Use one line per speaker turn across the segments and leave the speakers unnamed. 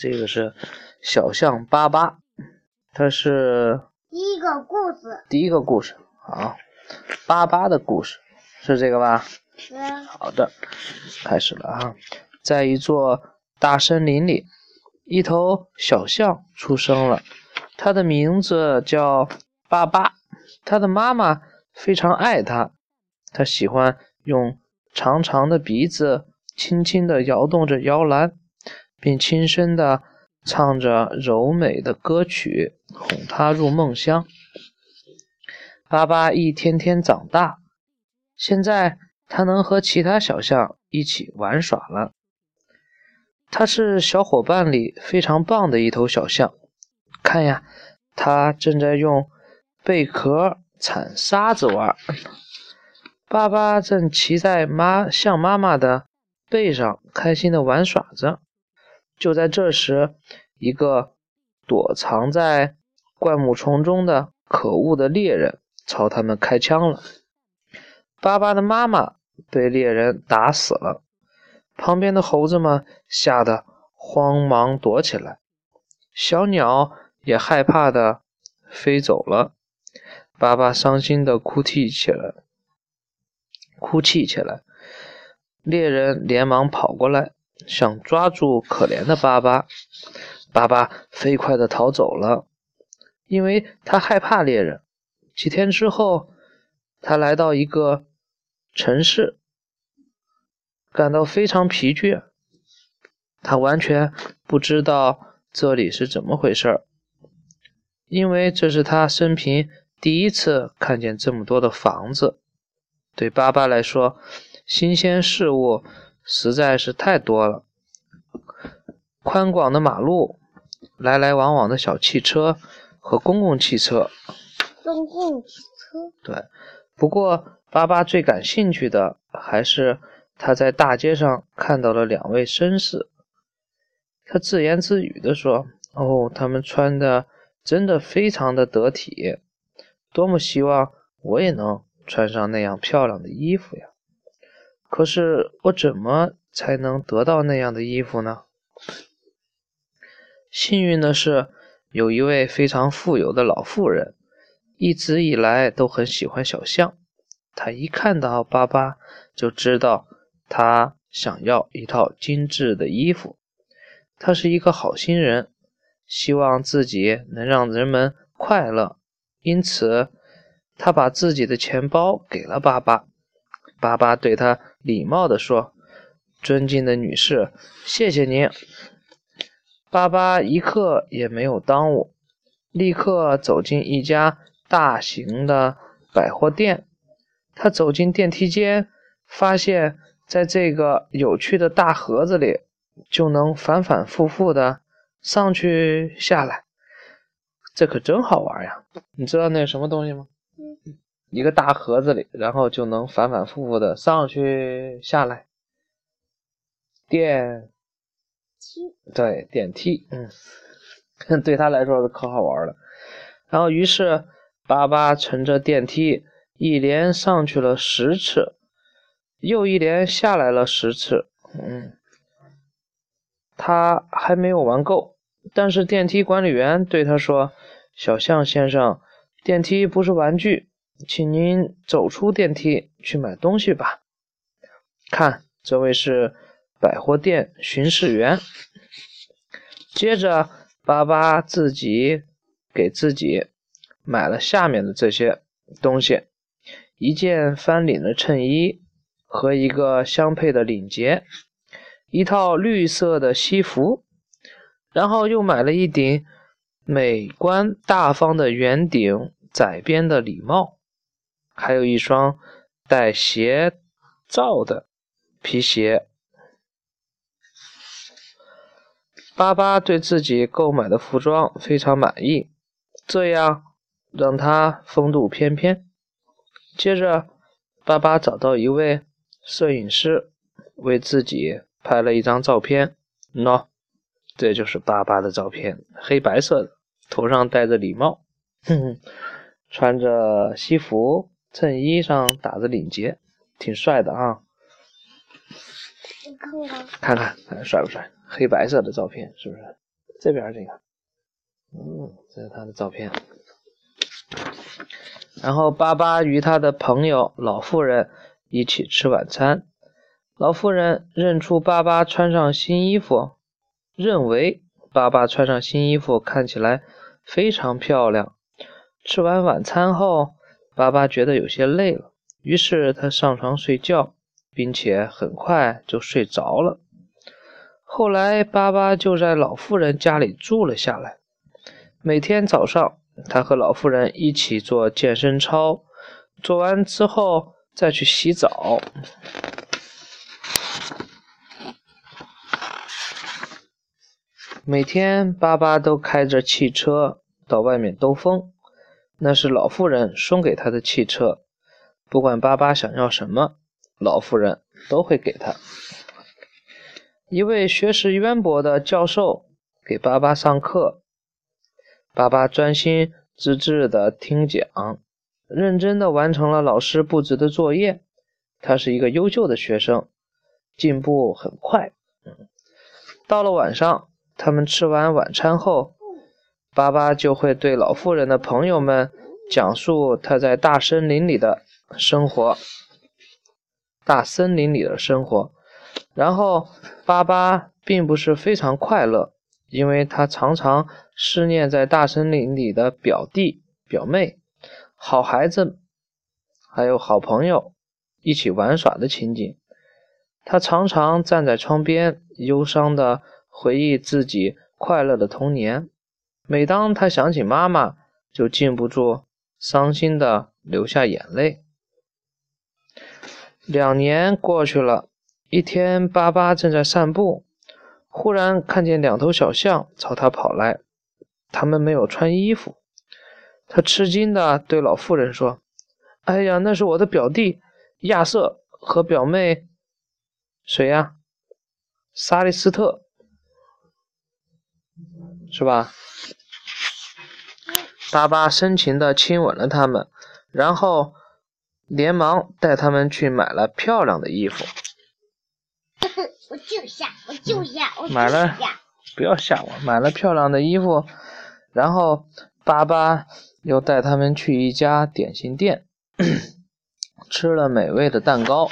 这个是小象巴巴，它是
第一个故事。
第一个故事。好，巴巴的故事是这个吧？
是。
好的，开始了啊！在一座大森林里，一头小象出生了，它的名字叫巴巴。它的妈妈非常爱它，它喜欢用长长的鼻子轻轻地摇动着摇篮，并轻声地唱着柔美的歌曲，哄他入梦乡。巴巴一天天长大，现在他能和其他小象一起玩耍了。他是小伙伴里非常棒的一头小象。看呀，它正在用。贝壳铲沙子玩，巴巴正骑在妈象妈妈的背上，开心的玩耍着。就在这时，一个躲藏在灌木丛中的可恶的猎人朝他们开枪了。巴巴的妈妈被猎人打死了，旁边的猴子们吓得慌忙躲起来，小鸟也害怕的飞走了。巴巴伤心的哭泣起来，哭泣起来。猎人连忙跑过来，想抓住可怜的巴巴。巴巴飞快的逃走了，因为他害怕猎人。几天之后，他来到一个城市，感到非常疲倦。他完全不知道这里是怎么回事儿，因为这是他生平。第一次看见这么多的房子，对巴巴来说，新鲜事物实在是太多了。宽广的马路，来来往往的小汽车和公共汽车。
公共汽车。
对，不过巴巴最感兴趣的还是他在大街上看到了两位绅士。他自言自语地说：“哦，他们穿的真的非常的得体。”多么希望我也能穿上那样漂亮的衣服呀！可是我怎么才能得到那样的衣服呢？幸运的是，有一位非常富有的老妇人，一直以来都很喜欢小象。她一看到巴巴，就知道他想要一套精致的衣服。他是一个好心人，希望自己能让人们快乐。因此，他把自己的钱包给了巴巴。巴巴对他礼貌地说：“尊敬的女士，谢谢您。”巴巴一刻也没有耽误，立刻走进一家大型的百货店。他走进电梯间，发现在这个有趣的大盒子里，就能反反复复的上去下来。这可真好玩呀！你知道那是什么东西吗？一个大盒子里，然后就能反反复复的上去下来。电
梯，
对，电梯，嗯，对他来说是可好玩了。然后，于是巴巴乘着电梯，一连上去了十次，又一连下来了十次。嗯，他还没有玩够。但是电梯管理员对他说：“小象先生，电梯不是玩具，请您走出电梯去买东西吧。”看，这位是百货店巡视员。接着，巴巴自己给自己买了下面的这些东西：一件翻领的衬衣和一个相配的领结，一套绿色的西服。然后又买了一顶美观大方的圆顶窄边的礼帽，还有一双带鞋罩的皮鞋。巴巴对自己购买的服装非常满意，这样让他风度翩翩。接着，巴巴找到一位摄影师，为自己拍了一张照片。喏。这就是巴巴的照片，黑白色的，头上戴着礼帽，哼哼穿着西服，衬衣上打着领结，挺帅的啊！
看，看
看，看帅不帅？黑白色的照片是不是？这边这个，嗯，这是他的照片。然后巴巴与他的朋友老妇人一起吃晚餐。老妇人认出巴巴穿上新衣服，认为巴巴穿上新衣服看起来非常漂亮。吃完晚餐后，巴巴觉得有些累了，于是他上床睡觉，并且很快就睡着了。后来，巴巴就在老妇人家里住了下来。每天早上，他和老妇人一起做健身操，做完之后再去洗澡。每天，巴巴都开着汽车到外面兜风，那是老妇人送给他的汽车。不管巴巴想要什么，老妇人都会给他。一位学识渊博的教授给巴巴上课，巴巴专心致志地听讲，认真地完成了老师布置的作业。他是一个优秀的学生，进步很快。到了晚上。他们吃完晚餐后，巴巴就会对老妇人的朋友们讲述他在大森林里的生活。大森林里的生活，然后巴巴并不是非常快乐，因为他常常思念在大森林里的表弟、表妹、好孩子，还有好朋友一起玩耍的情景。他常常站在窗边，忧伤的。回忆自己快乐的童年，每当他想起妈妈，就禁不住伤心的流下眼泪。两年过去了，一天，巴巴正在散步，忽然看见两头小象朝他跑来，他们没有穿衣服。他吃惊的对老妇人说：“哎呀，那是我的表弟亚瑟和表妹谁呀？萨利斯特。”是吧？巴巴深情地亲吻了他们，然后连忙带他们去买了漂亮的衣服。
我就下，我就下，我
买了，不要吓我！买了漂亮的衣服，然后巴巴又带他们去一家点心店，吃了美味的蛋糕。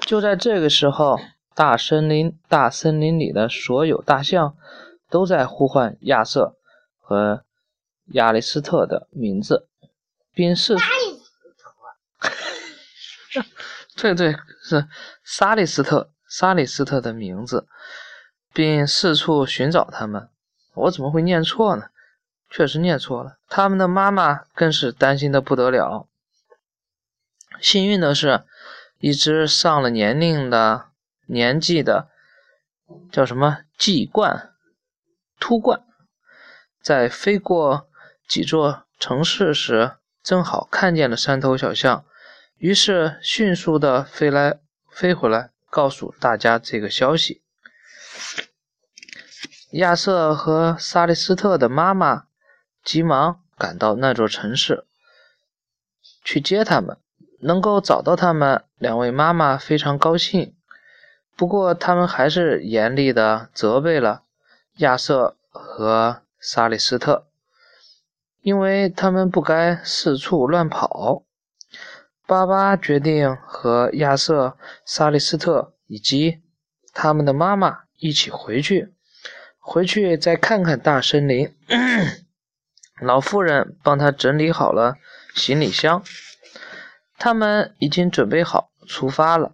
就在这个时候，大森林大森林里的所有大象。都在呼唤亚瑟和亚里斯特的名字，并 是，对对，是沙利斯特，沙利斯特的名字，并四处寻找他们。我怎么会念错呢？确实念错了。他们的妈妈更是担心的不得了。幸运的是，一只上了年龄的年纪的，叫什么季冠。秃鹳在飞过几座城市时，正好看见了三头小象，于是迅速的飞来飞回来，告诉大家这个消息。亚瑟和萨利斯特的妈妈急忙赶到那座城市去接他们，能够找到他们，两位妈妈非常高兴。不过，他们还是严厉的责备了。亚瑟和萨利斯特，因为他们不该四处乱跑。巴巴决定和亚瑟、萨利斯特以及他们的妈妈一起回去，回去再看看大森林。老妇人帮他整理好了行李箱，他们已经准备好出发了。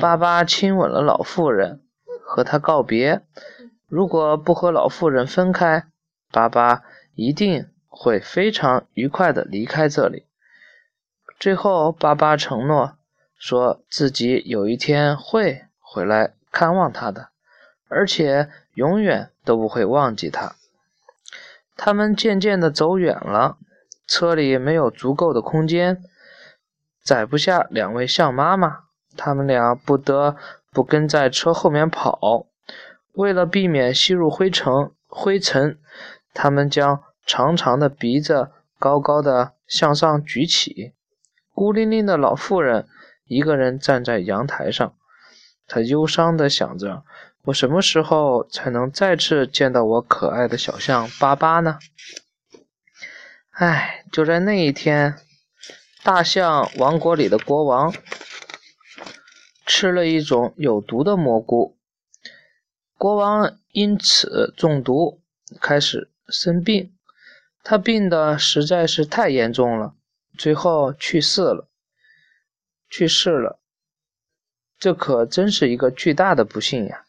巴巴亲吻了老妇人，和她告别。如果不和老妇人分开，巴巴一定会非常愉快的离开这里。最后，巴巴承诺说自己有一天会回来看望他的，而且永远都不会忘记他。他们渐渐的走远了，车里没有足够的空间载不下两位象妈妈，他们俩不得不跟在车后面跑。为了避免吸入灰尘，灰尘，他们将长长的鼻子高高的向上举起。孤零零的老妇人一个人站在阳台上，她忧伤地想着：我什么时候才能再次见到我可爱的小象巴巴呢？唉，就在那一天，大象王国里的国王吃了一种有毒的蘑菇，国王因此中毒，开始生病。他病得实在是太严重了，最后去世了。去世了，这可真是一个巨大的不幸呀！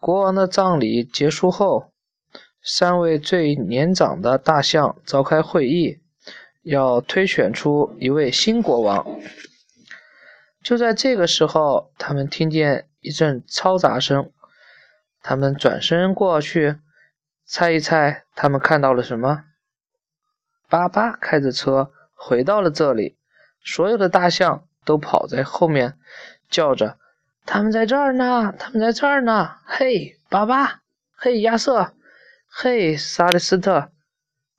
国王的葬礼结束后，三位最年长的大象召开会议，要推选出一位新国王。就在这个时候，他们听见一阵嘈杂声，他们转身过去，猜一猜，他们看到了什么？巴巴开着车回到了这里，所有的大象都跑在后面，叫着。他们在这儿呢，他们在这儿呢。嘿，巴巴，嘿，亚瑟，嘿，萨利斯特。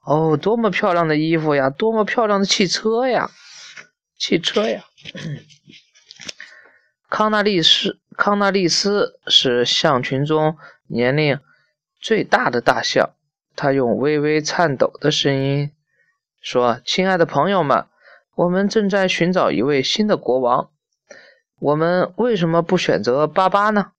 哦，多么漂亮的衣服呀，多么漂亮的汽车呀，汽车呀。康纳利斯，康纳利斯是象群中年龄最大的大象。他用微微颤抖的声音说：“亲爱的朋友们，我们正在寻找一位新的国王。”我们为什么不选择巴巴呢？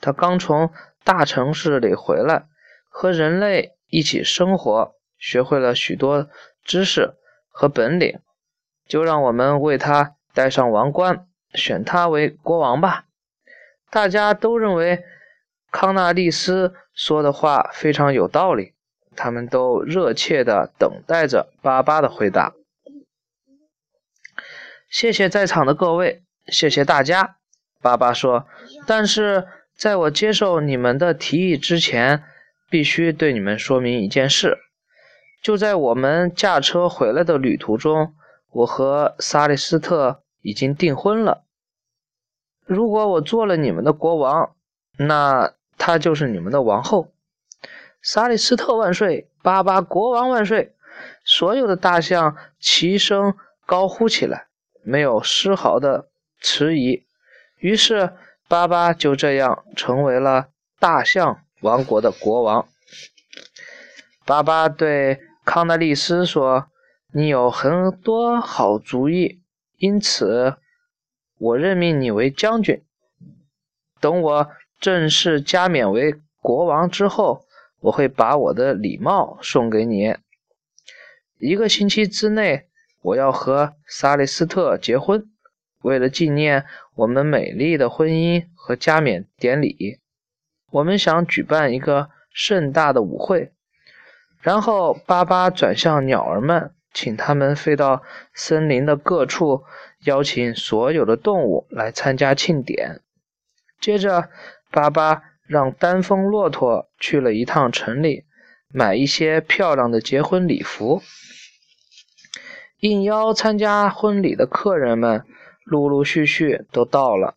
他刚从大城市里回来，和人类一起生活，学会了许多知识和本领。就让我们为他戴上王冠，选他为国王吧。大家都认为康纳利斯说的话非常有道理，他们都热切地等待着巴巴的回答。谢谢在场的各位。谢谢大家，巴巴说。但是在我接受你们的提议之前，必须对你们说明一件事。就在我们驾车回来的旅途中，我和萨利斯特已经订婚了。如果我做了你们的国王，那她就是你们的王后。萨利斯特万岁！巴巴国王万岁！所有的大象齐声高呼起来，没有丝毫的。迟疑，于是巴巴就这样成为了大象王国的国王。巴巴对康纳利斯说：“你有很多好主意，因此我任命你为将军。等我正式加冕为国王之后，我会把我的礼帽送给你。一个星期之内，我要和萨利斯特结婚。”为了纪念我们美丽的婚姻和加冕典礼，我们想举办一个盛大的舞会。然后巴巴转向鸟儿们，请他们飞到森林的各处，邀请所有的动物来参加庆典。接着，巴巴让丹峰骆驼去了一趟城里，买一些漂亮的结婚礼服。应邀参加婚礼的客人们。陆陆续续都到了，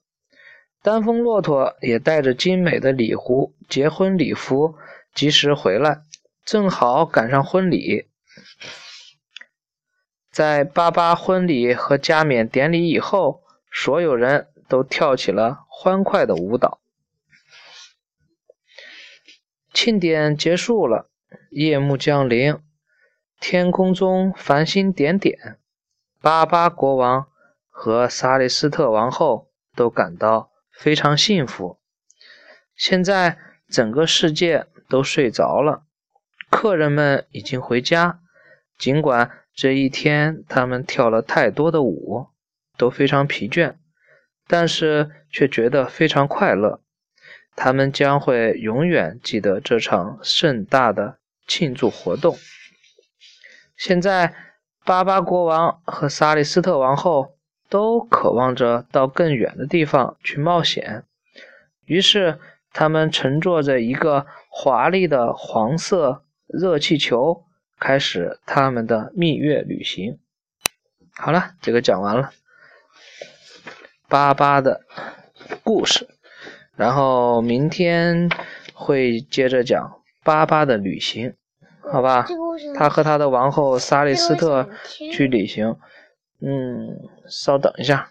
丹峰骆驼也带着精美的礼服、结婚礼服及时回来，正好赶上婚礼。在巴巴婚礼和加冕典礼以后，所有人都跳起了欢快的舞蹈。庆典结束了，夜幕降临，天空中繁星点点，巴巴国王。和萨利斯特王后都感到非常幸福。现在整个世界都睡着了，客人们已经回家。尽管这一天他们跳了太多的舞，都非常疲倦，但是却觉得非常快乐。他们将会永远记得这场盛大的庆祝活动。现在，巴巴国王和萨利斯特王后。都渴望着到更远的地方去冒险，于是他们乘坐着一个华丽的黄色热气球，开始他们的蜜月旅行。好了，这个讲完了，巴巴的故事，然后明天会接着讲巴巴的旅行，好吧？他和他的王后萨利斯特去旅行。嗯，稍等一下。